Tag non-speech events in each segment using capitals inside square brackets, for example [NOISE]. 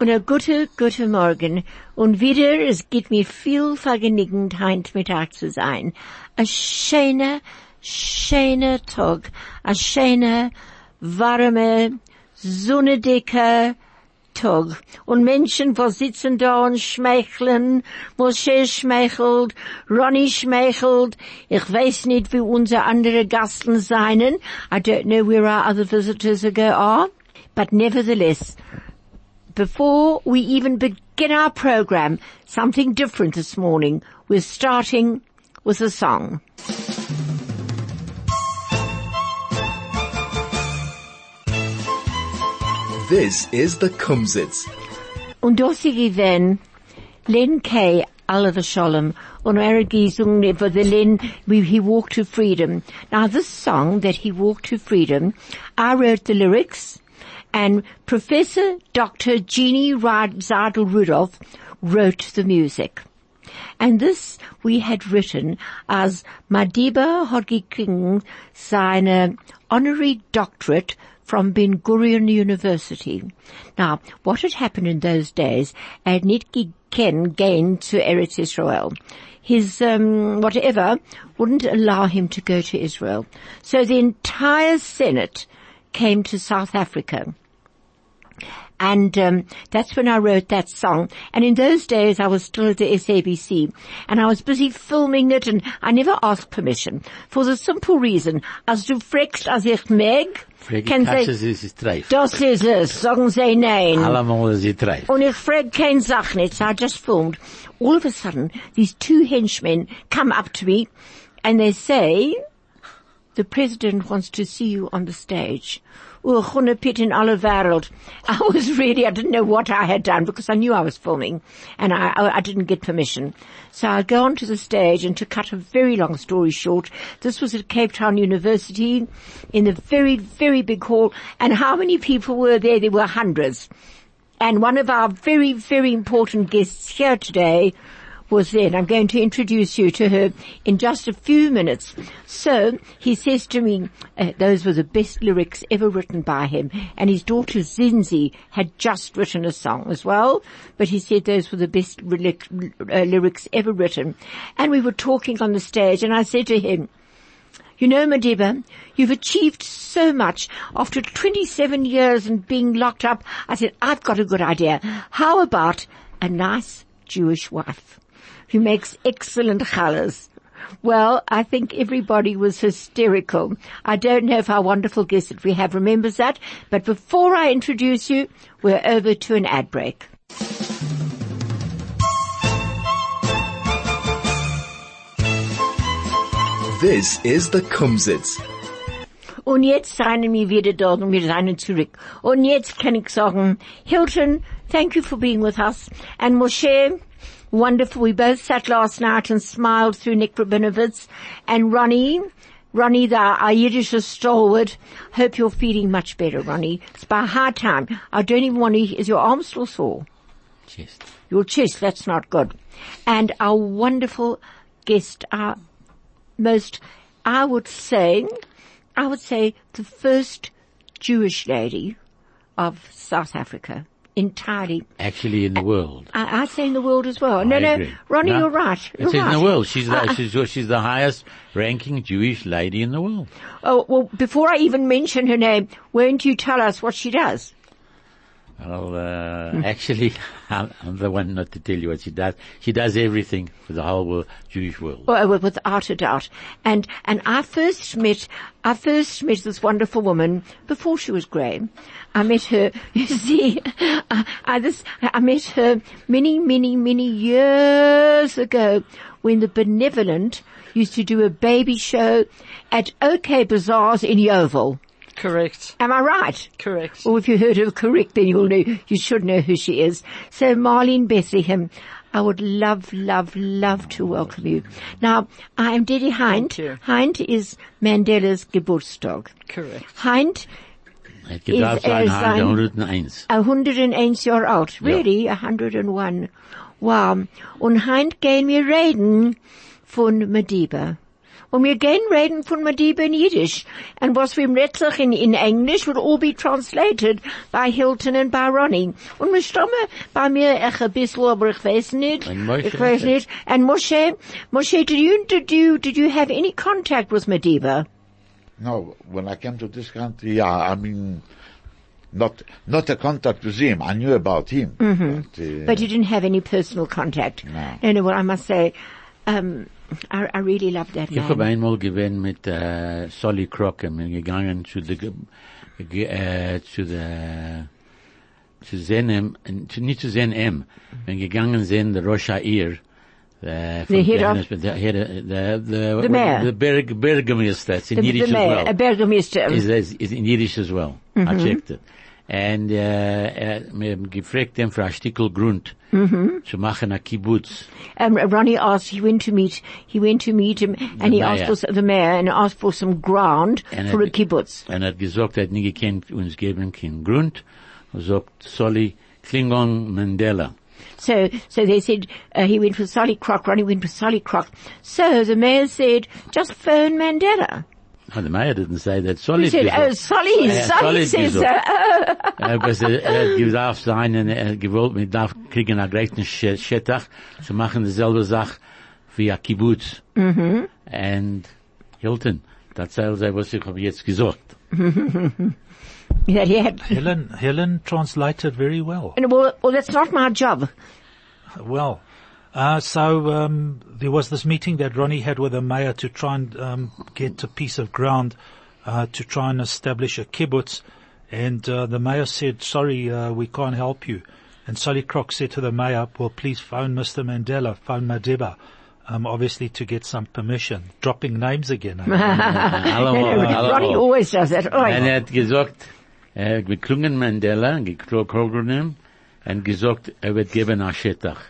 Und a gute, gute Morgen. Und wieder, es gibt mir viel Vergnügen, heint mit euch zu sein. A schöner, schöner Tag. A schöner, warme, sonnendicke Tag. Und Menschen, wo sitzen da und schmeicheln, Moshe schmeichelt, Ronnie schmeichelt. Ich weiß nicht, wie unsere andere Gasten seien. I don't know where our other visitors are. But nevertheless, before we even begin our program, something different this morning. We're starting with a song. This is the Kumzits. Und das then, Len K. Alav Sholem, on Aragisung for the Len, he walked to freedom. Now this song that he walked to freedom, I wrote the lyrics, and Professor Dr. Jeannie Zaidel-Rudolph wrote the music. And this we had written as Madiba Hodgkin seine honorary doctorate from Ben Gurion University. Now, what had happened in those days, had Nitki Ken gained to Eretz Israel. His, um, whatever wouldn't allow him to go to Israel. So the entire Senate came to South Africa. And um, that's when I wrote that song. And in those days, I was still at the SABC, and I was busy filming it, and I never asked permission for the simple reason, as du fragst, as ich meg, kann sie, das ist es, sagen sie nein. Allemal ist sie treif. Und ich frag kein Sach nicht, I just filmed. All of a sudden, these two henchmen come up to me, and they say, the president wants to see you on the stage alle. [LAUGHS] I was really, I didn't know what I had done because I knew I was filming and I, I, didn't get permission. So I go onto the stage and to cut a very long story short, this was at Cape Town University in the very, very big hall and how many people were there? There were hundreds. And one of our very, very important guests here today was there. And I'm going to introduce you to her in just a few minutes. So he says to me, uh, those were the best lyrics ever written by him. And his daughter Zinzi had just written a song as well. But he said those were the best uh, lyrics ever written. And we were talking on the stage and I said to him, you know, Madiba, you've achieved so much. After 27 years and being locked up, I said, I've got a good idea. How about a nice Jewish wife? Who makes excellent challah. Well, I think everybody was hysterical. I don't know if our wonderful guest that we have remembers that, but before I introduce you, we're over to an ad break. This is the Kumzits. Und jetzt seien wir wieder da und wir seien zurück. Und jetzt kann ich sagen, Hilton, thank you for being with us. And Moshe, Wonderful. We both sat last night and smiled through Nick Rabinovitz and Ronnie. Ronnie, the our Yiddish stalwart. Hope you're feeling much better, Ronnie. It's by high time. I don't even want to, is your arm still sore? Chest. Your chest, that's not good. And our wonderful guest, our most, I would say, I would say the first Jewish lady of South Africa entirely. Actually in the world. I, I say in the world as well. I no, no. Ronnie, no, you're right. You're right. in the world. She's the, she's, she's the highest ranking Jewish lady in the world. Oh, well, before I even mention her name, won't you tell us what she does? Well, uh, actually, [LAUGHS] I'm, the one not to tell you what she does. She does everything for the whole world, Jewish world. Well, without a doubt. And, and I first met, I first met this wonderful woman before she was grey. I met her, [LAUGHS] you see, I, I, this, I met her many, many, many years ago when the Benevolent used to do a baby show at OK Bazaars in Yeoville. Correct. Am I right? Correct. Or if you heard her correct, then you'll know, you should know who she is. So Marlene Bethlehem, I would love, love, love to welcome you. Now, I am Didi Hind. Thank you. Hind is Mandela's Geburtstag. Correct. Hind, hat gedacht, er sein sein- 101. 101 Jahre alt. Really? 101. Wow. Und heint gehen wir reden von Madiba. Und wir gehen reden von Madiba in Yiddish. And was wir letztlich in, in English will all be translated by Hilton and by Ronnie. Und wir stammen bei mir echt ein bisschen, aber ich weiß nicht. Ich weiß nicht. And Moshe, Moshe, did you, did you, did you have any contact with Madiba? No, when I came to this country, yeah, I mean, not not a contact with him. I knew about him, but, uh. But you didn't have any personal contact. No. No, no, well, I must say, um, I, I really love that Ich habe einmal gewesen mit äh, eh, Solly Crocker, bin gegangen zu der, äh, zu der, zu zu, nicht zu ihm, bin gegangen sehen der Rosh Ha'ir, äh, The head of- Johannesburg, der, head eh, of- the, the, The mayor. the Berg, Bergmeister, it's in The, Yiddish the mayor, as well. Burgermeister. Is, is, is in Yiddish as well. I mhm. checked it. And, äh, äh, gefragt dem für ein Stickel Grund, zu machen a Kibbutz. Um, Ronnie asked, he went to meet, he went to meet him and he asked for the mayor and asked for some ground And for a kibbutz. Er hat gesagt, er hat nie gekannt, uns geben keinen Grund. Er sagt, Solly Klingon Mandela. So, so they said, uh, he went for Solly Krok, Ronnie went for Solly Krok. So the mayor said, just phone Mandela. Oh, the mayor didn't say that. Solly He said, oh, Solly, Ja, Solly Solly says so. gesagt. Oh. Er was er, er gedarf sein, und er gewollt, mit darf kriegen einen greiten Sch- Schettach, zu machen dieselbe Sache wie ein Kibbutz. Mhm. And Hilton, das sei, was ich habe jetzt gesagt. That he had, Helen, Helen translated very well. and well, well, that's not my job. Well, uh, so um, there was this meeting that Ronnie had with the mayor to try and um, get a piece of ground uh, to try and establish a kibbutz, and uh, the mayor said, "Sorry, uh, we can't help you." And Solly Krok said to the mayor, "Well, please phone Mr. Mandela, phone Madiba." Um, obviously to get some permission. Dropping names again. eh? Ronnie always does that. Oh, Und er hat gesagt, er hat geklungen Mandela, gekrogen und gesagt, er wird geben ein Schettach.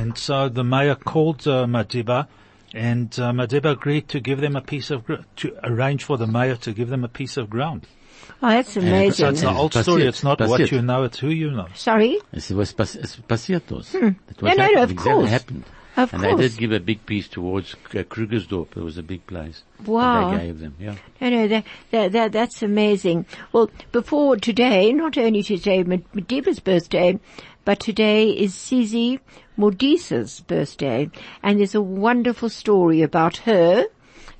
And so the mayor called uh, Madiba, and uh, Madiba agreed to give them a piece of gr- to arrange for the mayor to give them a piece of ground. oh, that's So amazing. it's an old Passiert, story. It's not what you know; it's who you know. Sorry? Es was pass es passiert das. That No, no, no, of exactly course. happened. Of and they did give a big piece towards uh, Krugersdorp. It was a big place. that Wow. They gave them, yeah. No, no, that, that, that, that's amazing. Well, before today, not only today, Madiba's birthday, but today is Sisi Modisa's birthday. And there's a wonderful story about her,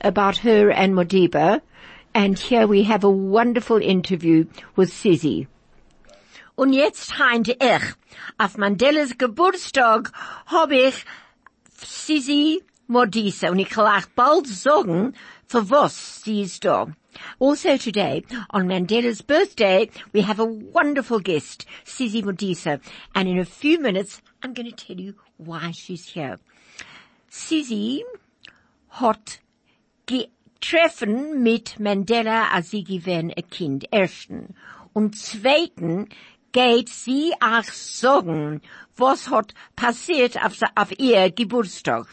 about her and Madiba. And here we have a wonderful interview with Sisi. Und jetzt heinte ich, auf Mandelas Geburtstag hab ich Sisi Modisa und ich will auch bald sagen, für was sie ist da. Also today, on Mandela's birthday, we have a wonderful guest, Sisi Modisa, and in a few minutes, I'm going to tell you why she's here. Sisi hat getreffen mit Mandela, als sie gewesen ein Kind, ersten. Und zweiten geht sie auch sagen, was hat passiert auf, auf ihr Geburtstag.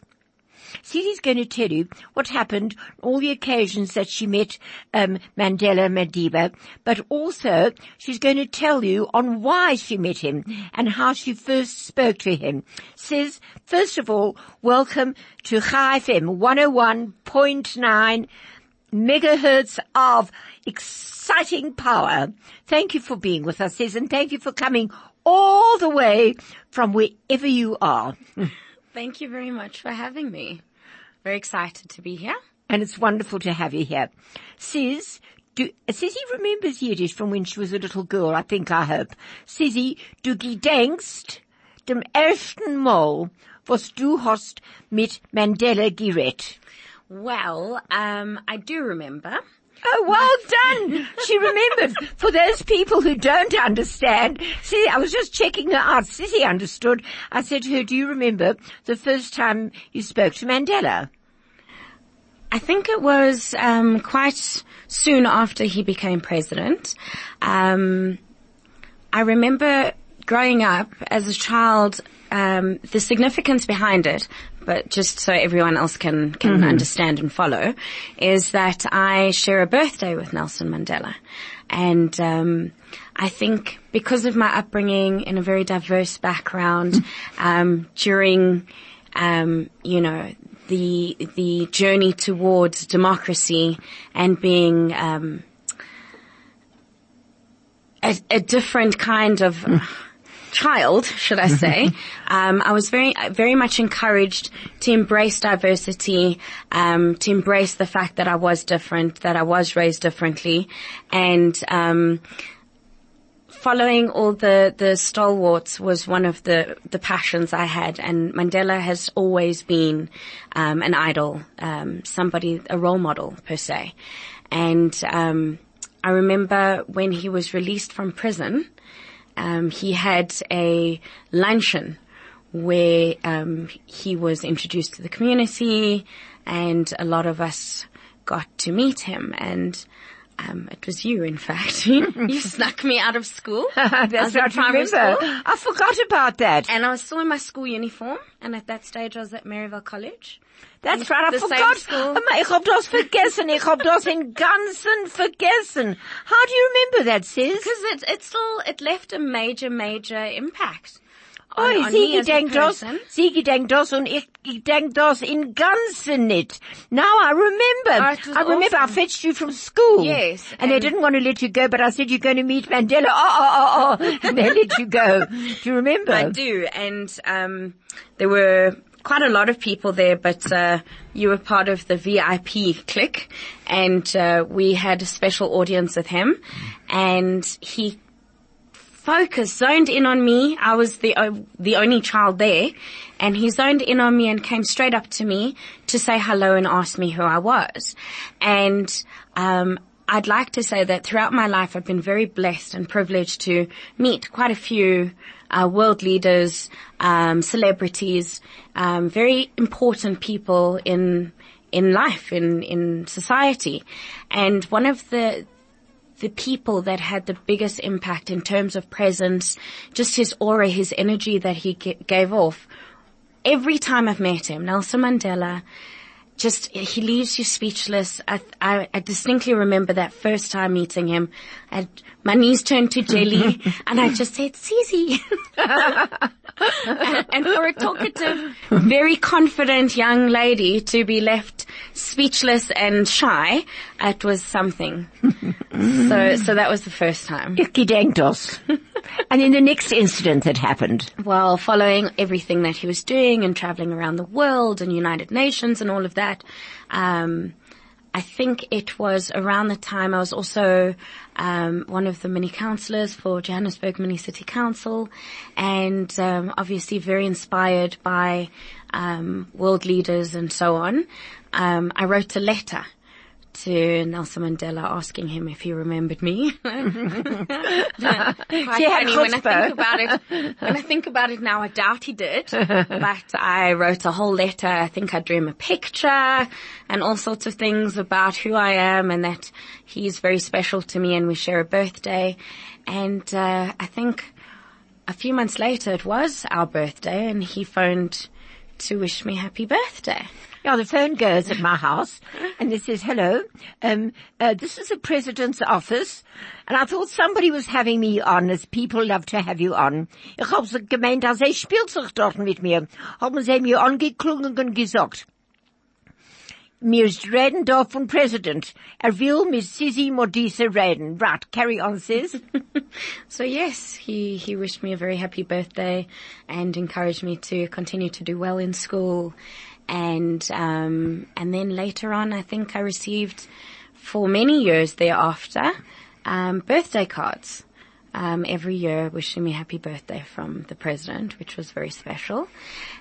Sisi's going to tell you what happened, all the occasions that she met um, Mandela Madiba, but also she's going to tell you on why she met him and how she first spoke to him. Says, first of all, welcome to Chai FM 101.9 megahertz of exciting power. Thank you for being with us, says, and thank you for coming all the way from wherever you are. [LAUGHS] Thank you very much for having me. Very excited to be here. and it's wonderful to have you here. Sis, do, Sissy remembers Yiddish from when she was a little girl, I think, I hope. Sissy, du gedenkst dem ersten Mal, was du hast mit Mandela geredet. Well, um, I do remember. Oh, well done! she remembered. For those people who don't understand, see, I was just checking her out. Sissy understood. I said to her, do you remember the first time you spoke to Mandela? I think it was um, quite soon after he became president. Um, I remember growing up as a child, um, the significance behind it, but just so everyone else can can understand and follow, is that I share a birthday with Nelson Mandela, and um, I think because of my upbringing in a very diverse background, [LAUGHS] um, during um, you know the the journey towards democracy and being um, a, a different kind of child, should I say. [LAUGHS] um, I was very, very much encouraged to embrace diversity, um, to embrace the fact that I was different, that I was raised differently, and um, following all the, the stalwarts was one of the, the passions I had and Mandela has always been, um, an idol, um, somebody, a role model per se. And, um, I remember when he was released from prison, um, he had a luncheon where, um, he was introduced to the community and a lot of us got to meet him. And um, it was you, in fact. [LAUGHS] you [LAUGHS] snuck me out of school. [LAUGHS] I That's right. Remember, school. I forgot about that. And I was still in my school uniform, and at that stage I was at Maryvale College. That's right, I forgot. Aber ich hab das vergessen. Ich hab das in Ganzen vergessen. How do you remember that, sis? Because it, it still, it left a major, major impact. Oh, on sie me as a gedenkt das, sie gedenkt das und ich das in Ganzen nicht. Now I remember. Oh, I remember I fetched you from school. Yes, And, they and- didn't want to let you go, but I said you're going to meet Mandela. Oh, oh, oh, oh. And [LAUGHS] they let you go. Do you remember? I do, and um, there were quite a lot of people there, but uh, you were part of the VIP clique, and uh, we had a special audience with him, and he focused, zoned in on me. I was the o- the only child there, and he zoned in on me and came straight up to me to say hello and ask me who I was. And um, I'd like to say that throughout my life, I've been very blessed and privileged to meet quite a few uh, world leaders, um, celebrities, um, very important people in in life, in in society, and one of the the people that had the biggest impact in terms of presence, just his aura, his energy that he g- gave off. Every time I've met him, Nelson Mandela, just, he leaves you speechless. I, I, I distinctly remember that first time meeting him. I, my knees turned to jelly [LAUGHS] and I just said, Cece. and, [LAUGHS] and for a talkative, very confident young lady to be left speechless and shy, it was something. [LAUGHS] so, so that was the first time. And then the next incident that happened. Well, following everything that he was doing and traveling around the world and United Nations and all of that, um, I think it was around the time I was also um, one of the mini councillors for Johannesburg Mini City Council, and um, obviously very inspired by um, world leaders and so on. Um, I wrote a letter to Nelson Mandela asking him if he remembered me. [LAUGHS] [LAUGHS] Quite funny when I think about it. When I think about it now, I doubt he did. but I wrote a whole letter. I think I drew him a picture and all sorts of things about who I am and that he's very special to me and we share a birthday. And uh, I think a few months later it was our birthday and he phoned to wish me happy birthday. Yeah, the phone goes at my house and it says, hello, um, uh, this is the president's office. And I thought somebody was having me on, as people love to have you on. Ich hab so gemeint, dass er spielt sich dort mit mir. Haben sie mir angeklungen und gesagt, mir reden da President. Er will mit Sisi Modise reden. Right, carry on, sis. [LAUGHS] So yes, he, he wished me a very happy birthday and encouraged me to continue to do well in school. And, um, and then later on, I think I received for many years thereafter, um, birthday cards. Um, every year wishing me happy birthday from the president, which was very special.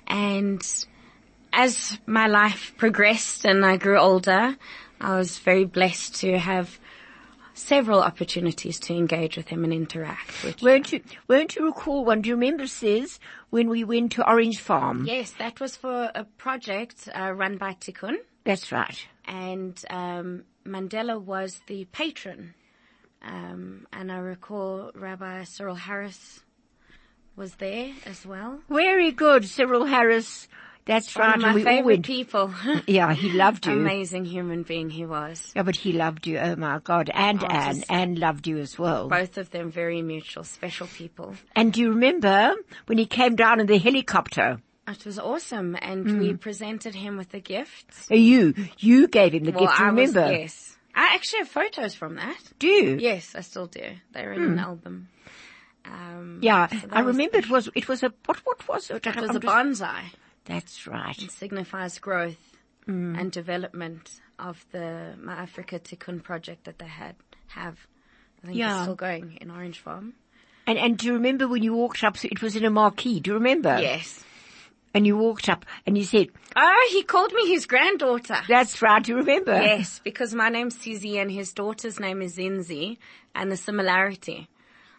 And as my life progressed and I grew older, I was very blessed to have several opportunities to engage with him and interact. Which, won't you, won't you recall one? Do you remember, sis, when we went to Orange Farm? yes, that was for a project uh, run by Tikkun. That's right. and um, Mandela was the patron. Um, and I recall Rabbi Cyril Harris was there as well. Very good, Cyril Harris. That's One right. of my we favorite went. people. [LAUGHS] Yeah, he loved you. Amazing human being he was. Yeah, but he loved you. Oh my God. And Oh, Anne. Anne loved you as well. Both of them very mutual, special people. And do you remember when he came down in the helicopter? It was awesome, and we presented him with the gifts. You, you gave him the Well, gift. I was- Remember? yes. I actually have photos from that. Do you? Yes, I still do. They're in an album. Um, Yeah, so I was- remember it was. It was a what? What was it? It was a bonsai. That's right. It signifies growth and development of the My Afrika Tikkun project that they had have. I think Yeah. it's still going in Orange Farm. And and do you remember when you walked up? It was in a marquee. Do you remember? Yes. And you walked up and you said, Oh, he called me his granddaughter. "That's right." Do you remember? Yes, because my name's Susie and his daughter's name is Zinzi and the similarity.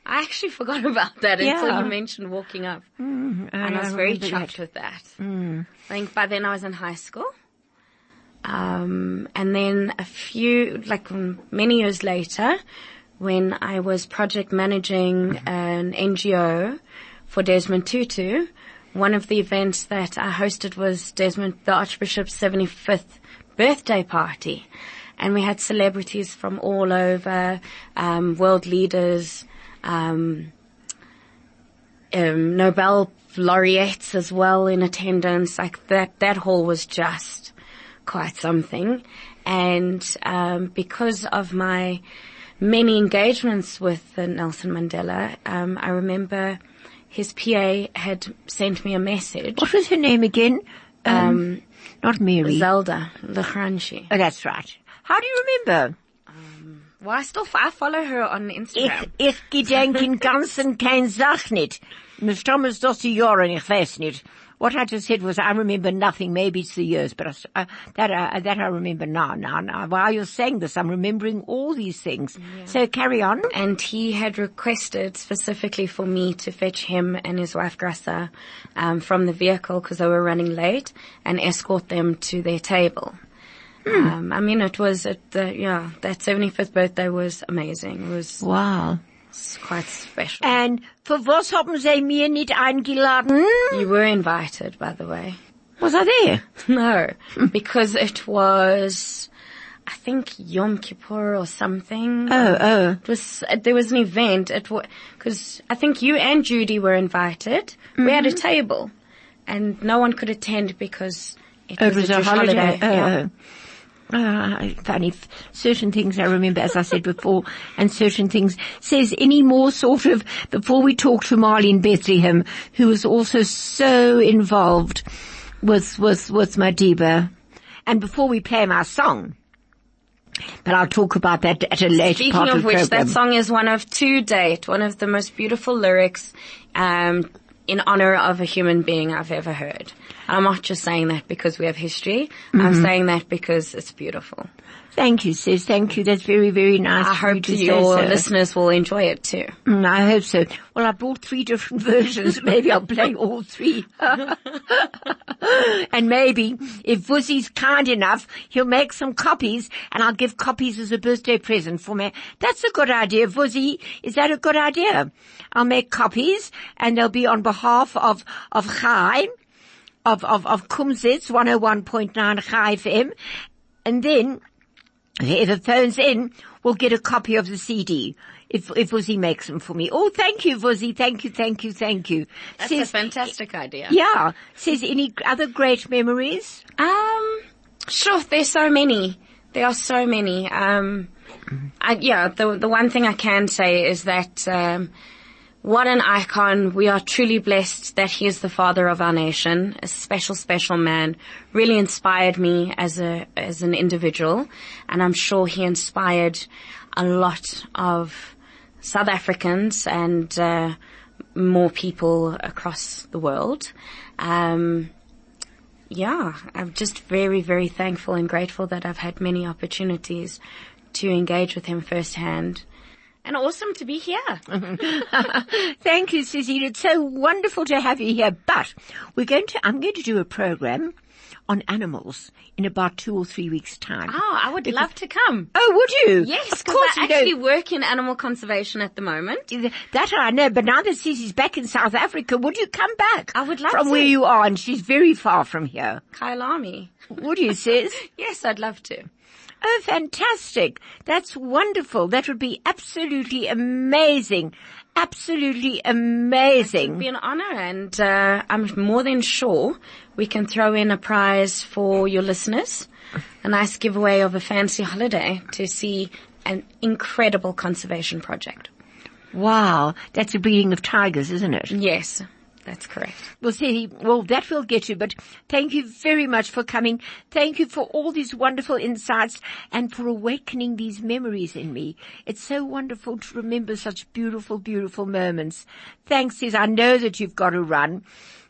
I actually [LAUGHS] forgot about that until you mentioned walking up. and and I was very chuffed that. with that. I think by then I was in high school. Um, and then a few, like many years later, when I was project managing an NGO for Desmond Tutu, one of the events that I hosted was Desmond, the Archbishop's 75th birthday party. And we had celebrities from all over, um, world leaders, um, um, Nobel laureates as well in attendance. Like that, that hall was just quite something. And um, because of my many engagements with Nelson Mandela, um, I remember his PA had sent me a message. What was her name again? Um, not Mary. Zelda la Grange. oh, that's right. How do you remember? Well, I still I follow her on Instagram. ich in ganzen kein Sach nicht. Mir stammt es das die Jahre und ich weiß nicht. What I just said was I remember nothing. Maybe it's the years, but I uh, that uh, that I remember now. Now, now, while you're saying this, I'm remembering all these things. So carry on. and he had requested specifically for me to fetch him and his wife Graça um, from the vehicle because they were running late and escort them to their table. Um, I mean, it was at the yeah that 75th birthday was amazing. It was Wow. It's quite special. And für was haben Sie mir nicht eingeladen? you were invited, by the way. Was I there? [LAUGHS] No, because it was, I think Yom Kippur or something. Oh, oh. It was, uh, there was an event at because I think you and Judy were invited. We had a table and no one could attend because it Oh, was, it was a, a Jewish holiday. Oh, Yeah. oh. Uh, funny. Certain things I remember, as I said before, and certain things. Says any more sort of, before we talk to Marlene Bethlehem, who was also so involved with, with, with Madiba. And before we play my song, but I'll talk about that at a later Speaking part of of which, program. that song is one of two date, one of the most beautiful lyrics, um, in honor of a human being I've ever heard. And I'm not just saying that because we have history. Mm-hmm. I'm saying that because it's beautiful. Thank you, sis. Thank you. That's very, very nice. I you hope say your so. listeners will enjoy it too. Mm, I hope so. Well, I bought three different [LAUGHS] versions. Maybe I'll play all three. [LAUGHS] and maybe if Vuzzy's kind enough, he'll make some copies and I'll give copies as a birthday present for me. That's a good idea, Vuzzy. Is that a good idea? I'll make copies and they'll be on behalf of, of Chai, of, of, of Kumzits 101.9 Chai FM. And then Whoever phones in will get a copy of the CD if if Vuzzy makes them for me. Oh, thank you, Vuzzy. Thank you, thank you, thank you. That's a fantastic idea. yeah. Says any other great memories? Um, sure. There's so many. There are so many. Um, I, yeah. The the one thing I can say is that um, what an icon. We are truly blessed that he is the father of our nation. A special, special man. Really inspired me as a as an individual, and I'm sure he inspired a lot of South Africans and uh, more people across the world. Um, yeah, I'm just very, very thankful and grateful that I've had many opportunities to engage with him firsthand. And awesome to be here. [LAUGHS] Thank you, Susie. It's so wonderful to have you here. But we're going to, I'm going to do a program on animals in about two or three weeks time. Oh, I would love to come. Oh, would you? Yes, of course. I you know- actually work in animal conservation at the moment. That I know, but now that Susie's back in South Africa, would you come back? I would love From to. where you are, and she's very far from here. Kailami. Would you, sis? [LAUGHS] Yes, I'd love to. Oh, fantastic. That's wonderful. That would be absolutely amazing. Absolutely amazing. It'd be an honor and, uh, I'm more than sure we can throw in a prize for your listeners. A nice giveaway of a fancy holiday to see an incredible conservation project. Wow. That's a breeding of tigers, isn't it? Yes, that's correct. Well, see, well, that will get you, but thank you very much for coming. Thank you for all these wonderful insights and for awakening these memories in me. It's so wonderful to remember such beautiful, beautiful moments. Thanks, sis. I know that you've got to run,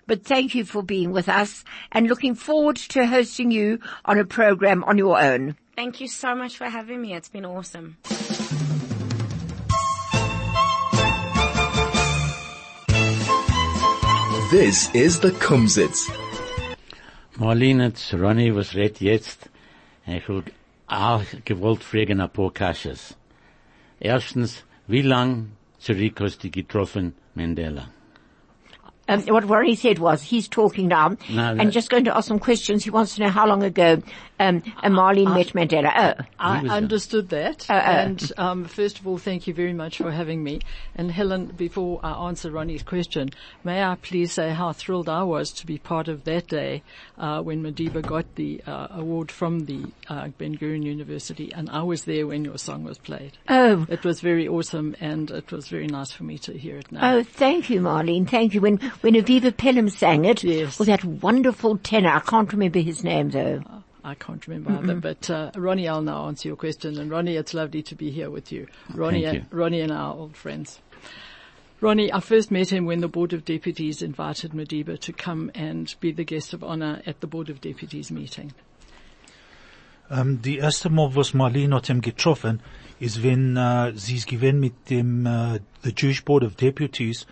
but thank you for being with us and looking forward to hosting you on a program on your own. Thank you so much for having me. It's been awesome. This is the Kumzits. Marlene, Ronnie, was redt jetzt. Ich will auch gewollt fragen ein paar Kasches. Erstens, wie lang zurück hast du getroffen Mandela? Um, what Warren said was he's talking now No, and just going to ask some questions. He wants to know how long ago um, Marlene met Mandela. Oh. I understood that. Uh, uh. and um, first of all, thank you very much for having me. And Helen, before I answer Ronnie's question, may I please say how thrilled I was to be part of that day uh, when Madiba got the uh, award from the uh, Ben Gurion University, and I was there when your song was played. Oh, It was very awesome, and it was very nice for me to hear it now. Oh, thank you, Marlene. Thank you. When when Aviva Pelham sang it Yes. with that wonderful tenor, I can't remember his name though. Uh, I can't remember either, but uh, Ronnie, I'll now answer your question. And Ronnie, it's lovely to be here with you. Ronnie, Thank you. Ronnie and I are old friends. Ronnie, I first met him when the Board of Deputies invited Madiba to come and be the guest of honor at the Board of Deputies meeting. Um, ähm, die erste Mal, was Marlene hat ihm getroffen, ist, wenn äh, uh, sie ist gewesen mit dem äh, uh, the Jewish Board of Deputies,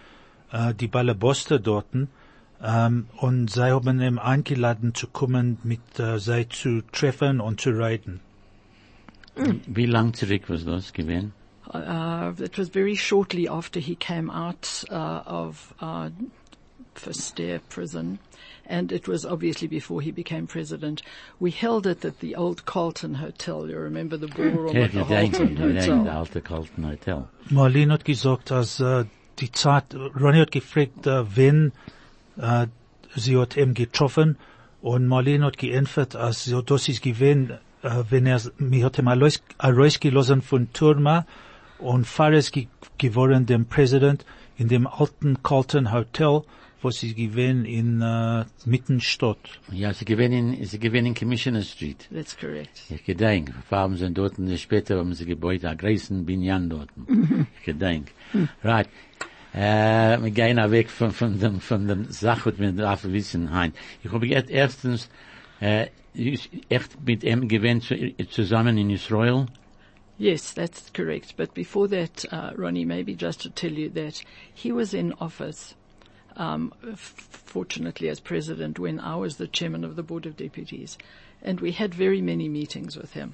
äh, die Balaboster dorten, ähm, und sie haben ihn eingeladen zu kommen, mit äh, sie zu treffen und zu reden. Wie lang zurück was das gewesen? Uh, it was very shortly after he came out uh, of uh, Verster prison, and it was obviously before he became president. We held it at the old Carlton Hotel. You remember the ballroom Ja, at the gedenk, Carlton gedenk, Hotel? Carlton Hotel. Marlene hat gesagt, als die Zeit, Ronnie hat gefragt, äh, wenn äh, sie hat ihn getroffen und Marlene hat geantwortet, als so, das ist gewesen, äh, wenn er, mir hat ihm rausgelassen von Turma und Fares ge geworden dem Präsident in dem alten Carlton Hotel, wo sie gewesen in äh, Mittenstadt. Ja, sie gewinnen, in, sie gewinnen in Commissioner Street. That's correct. Ich gedenk, Farben sind dort und später haben sie gebaut, a größten Binyan dort. [LAUGHS] Ich gedenk. Right. Äh, wir gehen auch weg von, von dem, von dem Sach, was wir darf wissen, hein. Ich habe erstens, äh, echt mit ihm zusammen in Israel. Yes, that's correct. But before that, uh, Ronnie, maybe just to tell you that he was in office, um, fortunately as president, when I was the chairman of the board of deputies, and we had very many meetings with him.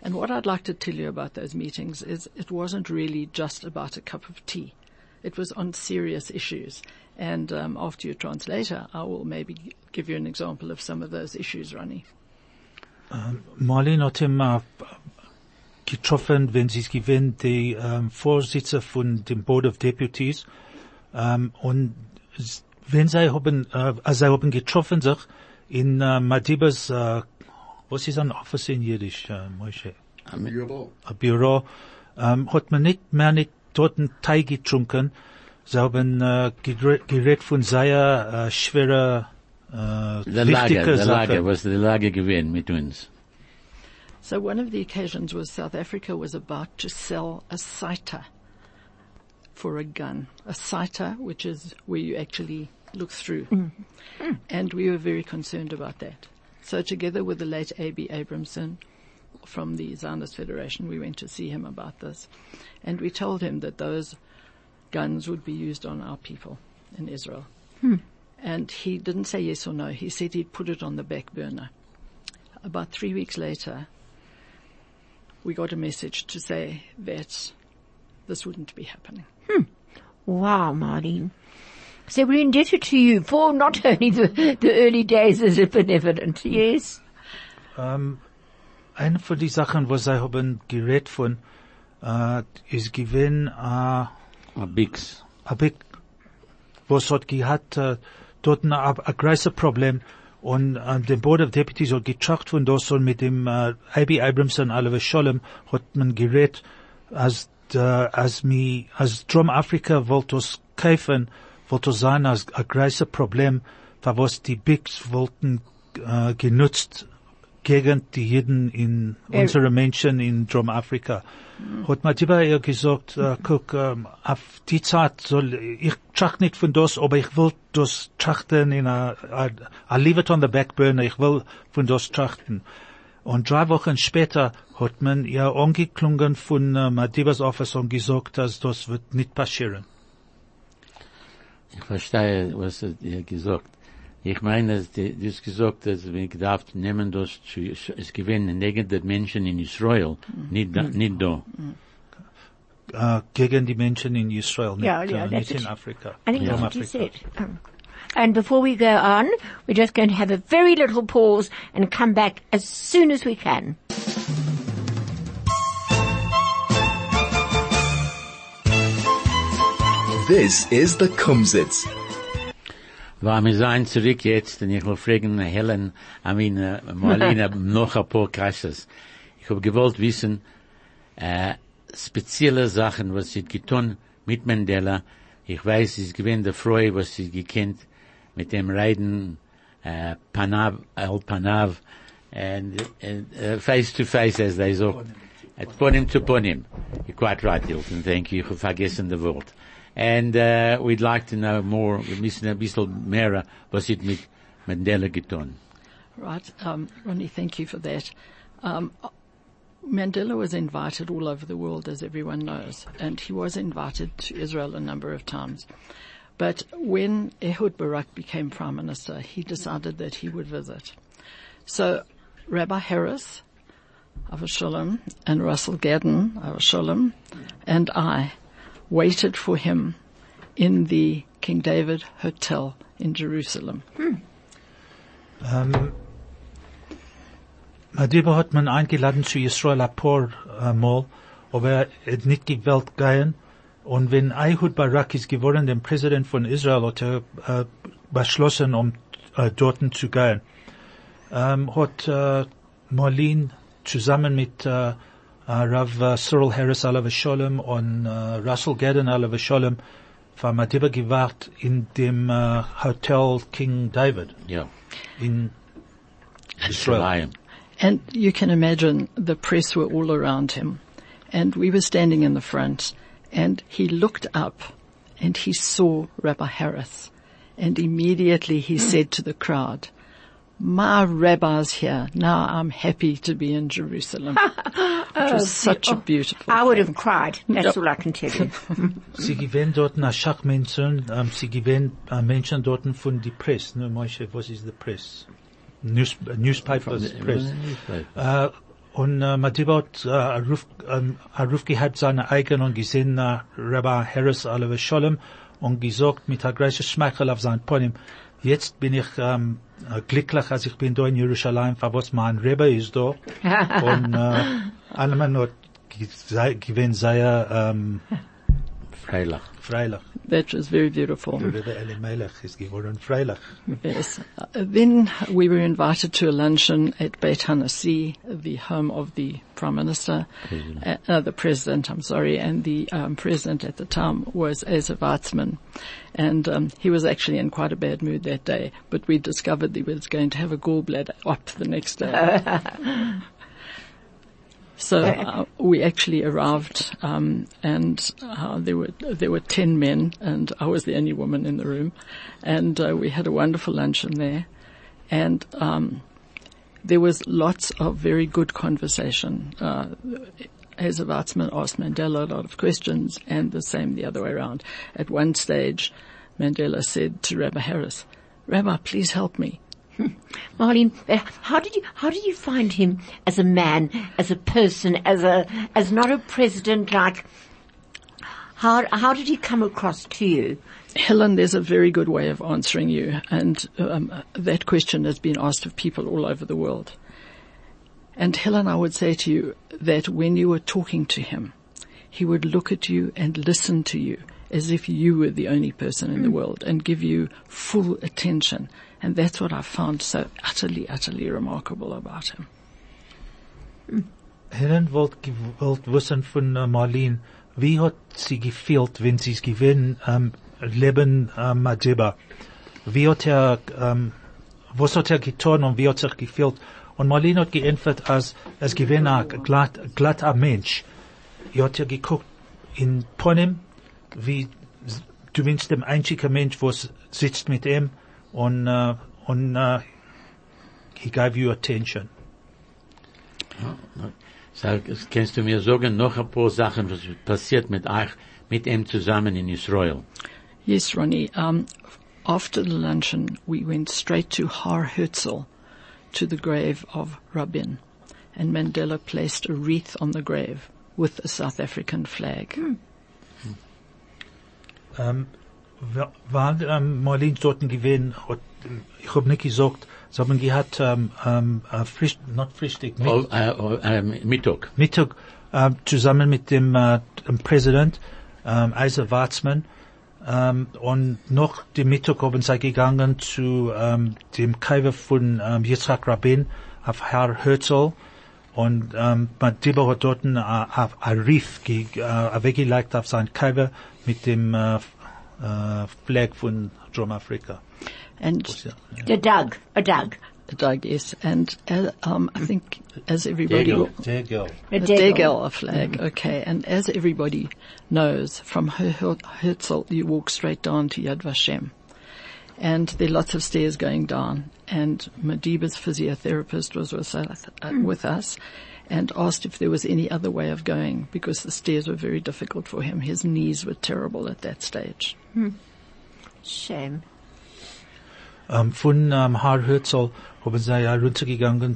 And what I'd like to tell you about those meetings is it wasn't really just about a cup of tea. It was on serious issues. And um, after your translator, I will maybe give you an example of some of those issues, Ronnie. Um, Marlene hat ihm äh, getroffen, wenn sie es gewinnt, die ähm, um, Vorsitzer von dem Board of Deputies. Ähm, und wenn sie haben, äh, sie haben getroffen sich in äh, Madibas, äh, was ist ein Office in Jiddisch, äh, Moshe? Büro. Ein Büro, ähm, hat man nicht mehr nicht dort einen getrunken. Sie haben äh, eh, gered, geredet von sehr äh, eh, schwerer, äh, eh, Der Lager, wichtiger der Sache. Lager, was der Lager gewinnt mit uns. So one of the occasions was South Africa was about to sell a sighter for a gun. A sighter, which is where you actually look through. Mm. And we were very concerned about that. So together with the late A.B. Abramson, from the Zionist Federation. We went to see him about this. And we told him that those guns would be used on our people in Israel. Hmm. And he didn't say yes or no. He said he'd put it on the back burner. About three weeks later, we got a message to say that this wouldn't be happening. Hmm. Wow, Marlene. So we're indebted to you for not [LAUGHS] only the, the early days as a benevolent, yes? Um, Eine von die Sachen, was sie haben geredet von, äh, ist gewesen, äh, A Bix. hab ich, was hat gehabt, äh, dort ein, ein großes Problem und äh, der Board of Deputies hat getracht von das und mit dem äh, A.B. Abramson, Oliver Scholem, hat man geredet, als, äh, als mi, als Drum Afrika wollte das kaufen, wollte sein als ein großes Problem, für was die Bigs wollten äh, genutzt gegen die Jeden in Er- unsere Menschen in Drum Afrika. Hat man immer ihr gesagt, äh, guck, ähm, auf die Zeit soll, ich tracht nicht von das, aber ich will das trachten in a, a, I leave it on the back burner, ich will von das trachten. Und drei Wochen später hat man ihr angeklungen von äh, Madibas Office und gesagt, dass das wird nicht passieren. Ich verstehe, was er dir gesagt. Ich meine, dass die- du hast gesagt, dass wir gedacht nehmen das zu, es gewinnen negen der Menschen in Israel, nicht da, nicht da. Äh, gegen die Menschen in Israel, nicht, Ja, ja, äh, that's nicht in it. Afrika. I think that's what you said. Um, and before we go on, we're just going to have a very little pause and come back as soon as we can. This is the Kumzits. Weil wir sein zurück jetzt, und ich will fragen Helen, I mean, uh, Marlene, [LAUGHS] noch ein paar Kasses. Ich habe gewollt wissen, äh, spezielle Sachen, was sie getan mit Mandela. Ich weiß, es gewesen der Freude, was sie gekannt mit dem Reiden, äh, Panav, El Panav, and, and uh, face to face, as they say. At ponim to ponim. You're quite right, Hilton. Thank you. Ich habe vergessen Wort. And uh, we'd like to know more, ein was it mit Mandela getan. Right. Um, Ronnie, thank you for that. Um, Mandela was invited all over the world, as everyone knows, and he was invited to Israel a number of times. But when Ehud Barak became prime minister, he decided that he would visit. So Rabbi Harris, Avashalom, and Russell Gaddin, Avashalom, and I waited for him in the King David Hotel in Jerusalem. Madiba hat man eingeladen zu Israel ein paar äh, Mal, aber er hat nicht gewollt gehen. Und wenn Ehud Barak ist geworden, der Präsident von Israel, hat er äh, beschlossen, um äh, dorten zu gehen. Ähm, hat äh, Marlene zusammen mit äh, äh, Rav äh, Cyril Harris Alav Sholem und äh, Russell Gaddin Alav Sholem von Madiba gewacht in dem äh, Hotel King David Ja. in Israel. And you can imagine the press were all around him. And we were standing in the front and he looked up and he saw Rabbi Harris. And immediately he said to the crowd, my rabbi's here. Now I'm happy to be in Jerusalem. [LAUGHS] It was oh, such a beautiful I would have cried. That's Yep. all I can tell you. [LAUGHS] Sie gewähnen dort nach Schachmenschen, ähm, sie gewähnen äh, Menschen um, uh, dort von die Press. Ne, Moshe, was ist die Press? News, äh, uh, newspapers, Press. Äh, uh, und äh, Madiba hat äh, einen Ruf, einen um, Ruf gehabt, seine eigenen und gesehen nach Rabbi Harris Alav Sholem und gesagt mit der großen Schmeichel auf sein Ponym, jetzt bin ich äh, glücklich, als ich bin da in Jerusalem, für was mein Rebbe ist da. [LAUGHS] und äh, alle Mann hat ge- gewähnt sehr ähm, Freilich. Freilich. That was very beautiful. Der Rebbe Elimelech ist geworden freilich. Yes. Uh, then we were invited to a luncheon at Beit Hanassi, the home of the Prime Minister, uh, uh, the President, I'm sorry, and the um, President at the time was Ezer Weizman. And um, he was actually in quite a bad mood that day, but we discovered that he was going to have a gallbladder op the next day. [LAUGHS] So uh, we actually arrived, um, and uh, there were there were ten men, and I was the only woman in the room, and uh, we had a wonderful luncheon there, and um, there was lots of very good conversation. Uh, Ezer Weizman asked Mandela a lot of questions and the same the other way around. At one stage, Mandela said to Rabbi Harris, Rabbi, please help me. [LAUGHS] Marlene, uh, how did you how did you find him as a man, as a person, as a as not a president? Like, how how did he come across to you? Helen, there's a very good way of answering you, and um, that question has been asked of people all over the world. And Helen, I would say to you that when you were talking to him, he would look at you and listen to you as if you were the only person in the world and give you full attention. And that's what I found so utterly, utterly remarkable about him. Helen wollt, wissen von uh, Marlene, wie hat sie gefühlt, wenn sie es gewinn, um, Leben um, Madiba? Wie hat er, um, was hat er getan und wie hat sich gefühlt? Und Marlene hat geantwortet, als, als gewinn ein glatt, glatter Mensch. Er hat ja geguckt in Ponem, wie du bist der einzige Mensch, was sitzt mit ihm und, uh, und uh, he gave you attention. Sag, kannst du mir sagen, noch ein paar Sachen, was passiert mit euch, mit ihm zusammen in Israel? Yes, Ronnie. Um, after the luncheon, we went straight to Har Herzl, to the grave of Rabin, and Mandela placed a wreath on the grave with a South African flag. Ähm, wa- waren ähm, Marlene dort gewesen, hat, ich hab nicht gesagt, sie haben gehabt, ähm, ähm, äh, frisch, not Frühstück, mit, Oh, oh, ähm, Mittag. Mittag, ähm, zusammen mit dem, äh, dem Präsident, ähm, Eiser Watzmann, ähm, und noch dem Mittag haben sie gegangen zu, ähm, dem Kaiwer von, ähm, Yitzhak Rabin auf Herr Herzl, und ähm, Madiba hat dort ein, ein, ein Riff ge, äh, weggelegt auf sein Kaiwer mit dem äh, äh, Flag von Drum Africa. And The dog, a dog. A dog, yes, and uh, um, I think as everybody Degel. There you go. a The Degel. Degel flag, okay. And as everybody knows, from Her- Her- Herzl, you walk straight down to Yad Vashem. And there are lots of stairs going down. And Madiba's physiotherapist was with us, uh, with us and asked if there was any other way of going because the stairs were very difficult for him. His knees were terrible at that stage. Hmm. Shame. Um, ähm, von ähm, um, Har Herzl haben sie ja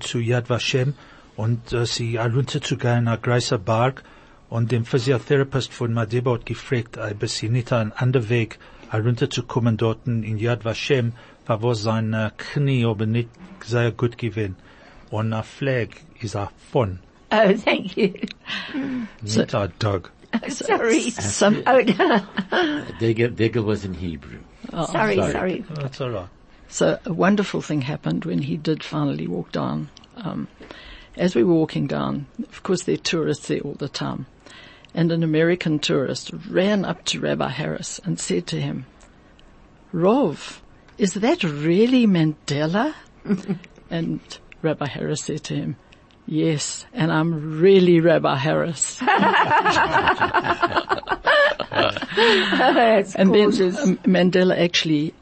zu Yad Vashem und äh, uh, sie ja runterzugehen nach Greiser Berg und dem Physiotherapist von Madiba hat gefragt, ob sie nicht einen anderen Weg äh, runterzukommen dort in Yad Vashem, weil wo sein äh, uh, Knie aber nicht sehr gut gewesen. Und ein Flag is auch von, Oh, thank you. nicht ein Dog. [LAUGHS] sorry. Some, Oh, no. [LAUGHS] Degel, Degel was in Hebrew. sorry, sorry. sorry. That's all right. So a wonderful thing happened when he did finally walk down. Um, as we were walking down, of course there are tourists there all the time, and an American tourist ran up to Rabbi Harris and said to him, Rov, is that really Mandela? [LAUGHS] and Rabbi Harris said to him, Yes, and I'm really Rabbi Harris. [LAUGHS] And then gorgeous. um, Mandela actually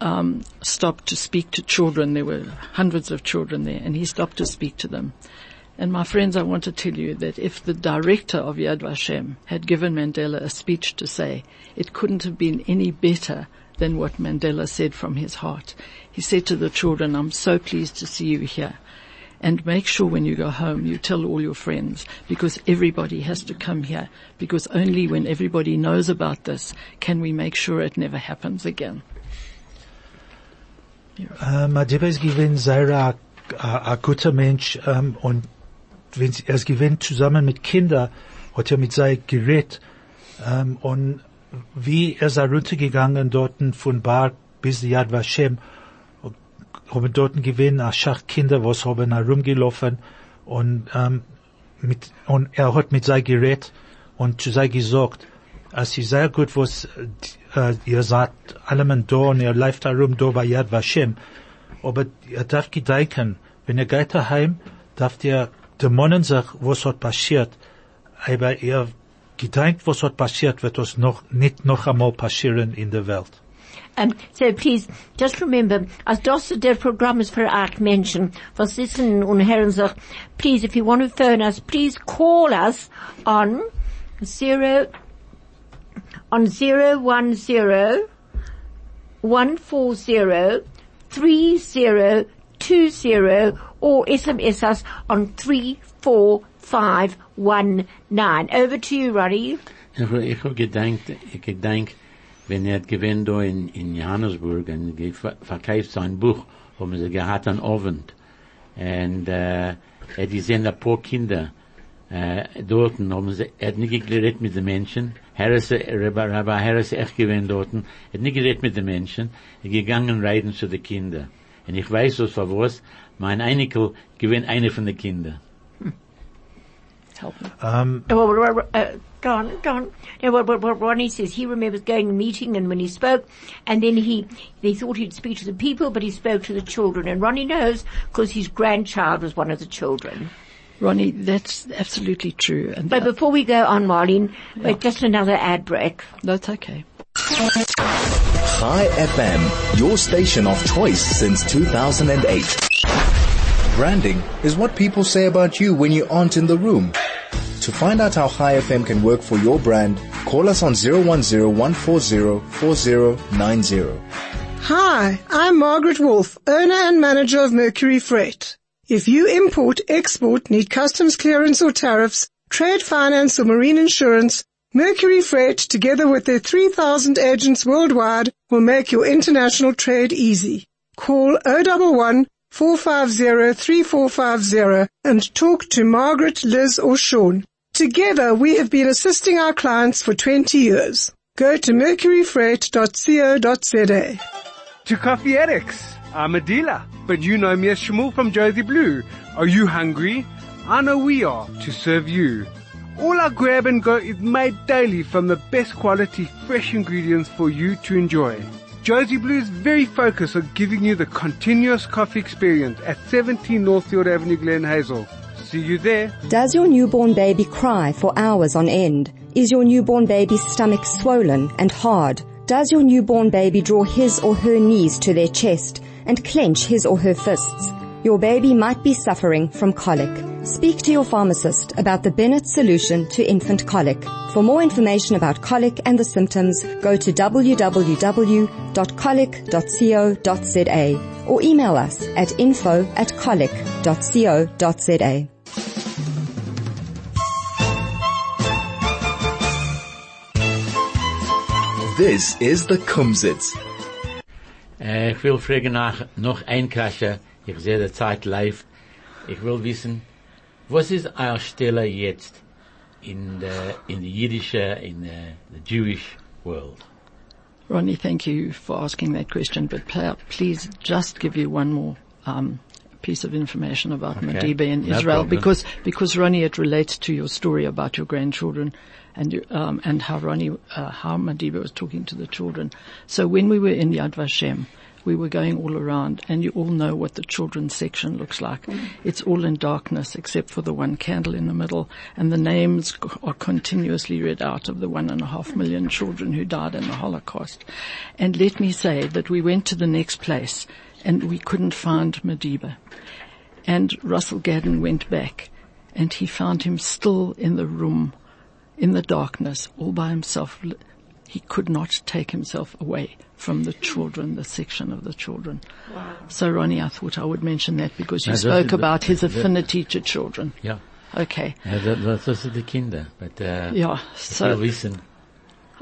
um, stopped to speak to children. There were hundreds of children there, and he stopped to speak to them. And my friends, I want to tell you that if the director of Yad Vashem had given Mandela a speech to say, it couldn't have been any better than what Mandela said from his heart. He said to the children, I'm so pleased to see you here. And make sure when you go home you tell all your friends because everybody has to come here because only when everybody knows about this can we make sure it never happens again. Äh, Madiba ist gewesen sehr ein guter Mensch ähm, und wenn sie, er ist gewesen zusammen mit Kindern, hat er mit ähm, und wie er sei runtergegangen dorten von Bar bis Yad Vashem, haben dorten gewesen eine Schach Kinder, was haben herumgelaufen und ähm, mit und er hat mit sei geredet und zu sei gesagt, es ist sehr gut, was äh, ihr seid alle Mann da und ihr läuft herum da bei Yad Vashem. Aber ihr darf gedenken, wenn ihr geht daheim, darf ihr dämonen sich, was hat passiert. Aber ihr gedenkt, was hat passiert, wird noch, nicht noch einmal passieren in der Welt. Um, so please, just remember, as das der Programm ist für euch Menschen, was wissen und hören sich, please, if you want to phone us, please call us on zero, on zero one zero one four zero three zero two zero or SMS us on three four five one nine. Over to you, Ronnie. Ich, ich hab gedankt, ich gedank, wenn er gewinnt da in, in Johannesburg und verkauft sein Buch, haben sie gehabt an Abend. Und, äh, er gesehen ein paar Kinder, äh, dort, haben sie, er hat nicht geredet mit den Menschen. Harris, Rabbi, Rabbi Harris echt gewinnt dort, hat nicht geredet mit den Menschen, er gegangen reiten zu den Kindern. Und ich weiß, was für was, mein Einikel gewinnt eine von den Kindern. Help me. Um, Uh, well, well, uh, go on, go on. No, what, what, what Ronnie says, he remembers going to and meeting and when he spoke, and then he, they thought he'd speak to the people, but he spoke to the children. And Ronnie knows because his grandchild was one of the children. Ronnie, that's absolutely true. And But uh, before we go on, Marlene, wait, just another ad break. that's okay. Chai FM, your station of choice since 2008. Branding is what people say about you when you aren't in the room. To find out how Chai FM can work for your brand, call us on 010-140-4090. Hi, I'm Margaret Wolf, owner and manager of Mercury Freight. If you import, export, need customs clearance or tariffs, trade finance or marine insurance, Mercury Freight, together with their 3,000 agents worldwide, will make your international trade easy. Call 011 450 3450 and talk to Margaret, Liz or Sean. Together we have been assisting our clients for 20 years. Go to mercuryfreight.co.za. to Coffee Addicts. I'm a dealer, but you know me as Shmuel from Josie Blue. Are you hungry? I know we are to serve you. All our grab and go is made daily from the best quality fresh ingredients for you to enjoy. Josie Blue is very focused on giving you the continuous coffee experience at 17 Northfield Avenue, Glen Hazel. See you there. Does your newborn baby cry for hours on end? Is your newborn baby's stomach swollen and hard? Does your newborn baby draw his or her knees to their chest and clench his or her fists? Your baby might be suffering from colic. Speak to your pharmacist about the Bennett solution to infant colic. For more information about colic and the symptoms, go to www.colic.co.za or email us at info at colic.co.za. This is the Kumzits. Eh, äh, ich will fragen nach noch ein Kasche. Ich sehe die Zeit live. Ich will wissen, was ist Stelle jetzt in der, in the Yiddish, in the, the Jewish world? Ronnie, thank you for asking that question, but please just give you one more um, piece of information about Okay. Madiba in No Israel, problem. because because Ronnie, it relates to your story about your grandchildren, and um, and how Ronnie, uh, how Madiba was talking to the children. So when we were in Yad Vashem, we were going all around, and you all know what the children's section looks like. Mm-hmm. It's all in darkness except for the one candle in the middle, and the names are continuously read out of the one and a half million children who died in the Holocaust. And let me say that we went to the next place, and we couldn't find Madiba. And Russell Gaddin went back, and he found him still in the room, in the darkness, all by himself. He could not take himself away from the children, the section of the children. Wow. So Ronnie, I thought I would mention that because you No, spoke about his that- affinity to children. Yeah. Okay. Ja, das, das, das sind die Kinder. But, Ja, so- will wissen,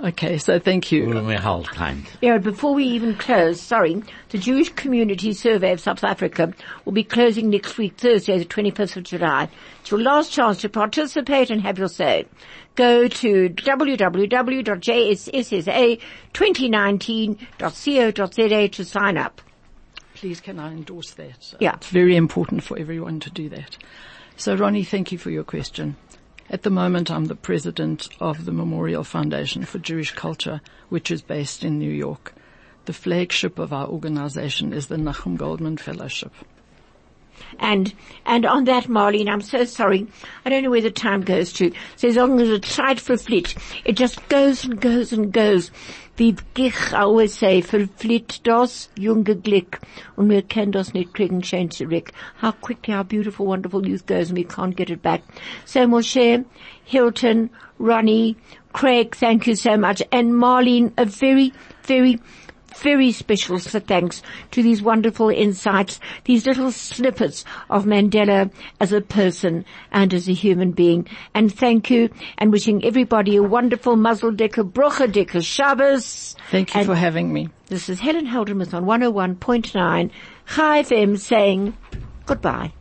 Okay, so thank you. wo mir halt kind. Yeah, before we even close, sorry, the Jewish Community Survey of South Africa will be closing next week, Thursday, the 25th of July. It's your last chance to participate and have your say. Go to www.jssa2019.co.za to sign up. Please can I endorse that? Yeah. It's very important for everyone to do that. So Ronnie, thank you for your question. At the moment, I'm the president of the Memorial Foundation for Jewish Culture, which is based in New York. The flagship of our organization is the Nachum Goldman Fellowship. And, and on that, Marlene, I'm so sorry. I don't know where the time goes to. So as long as it's Zeit for flit, it just goes and goes and goes. Wie ich always say, verflitt das junge Glück. Und wir können das nicht kriegen schön zurück. How quickly our beautiful, wonderful youth goes and we can't get it back. So Moshe, Hilton, Ronnie, Craig, thank you so much. And Marlene, a very, very, very special thanks to these wonderful insights, these little snippets of Mandela as a person and as a human being. And thank you and wishing everybody a wonderful Mazel Decker, Brocha Decker Shabbos. Thank you And for having me. This is Helen Heldenmuth on 101.9 Chai FM saying goodbye.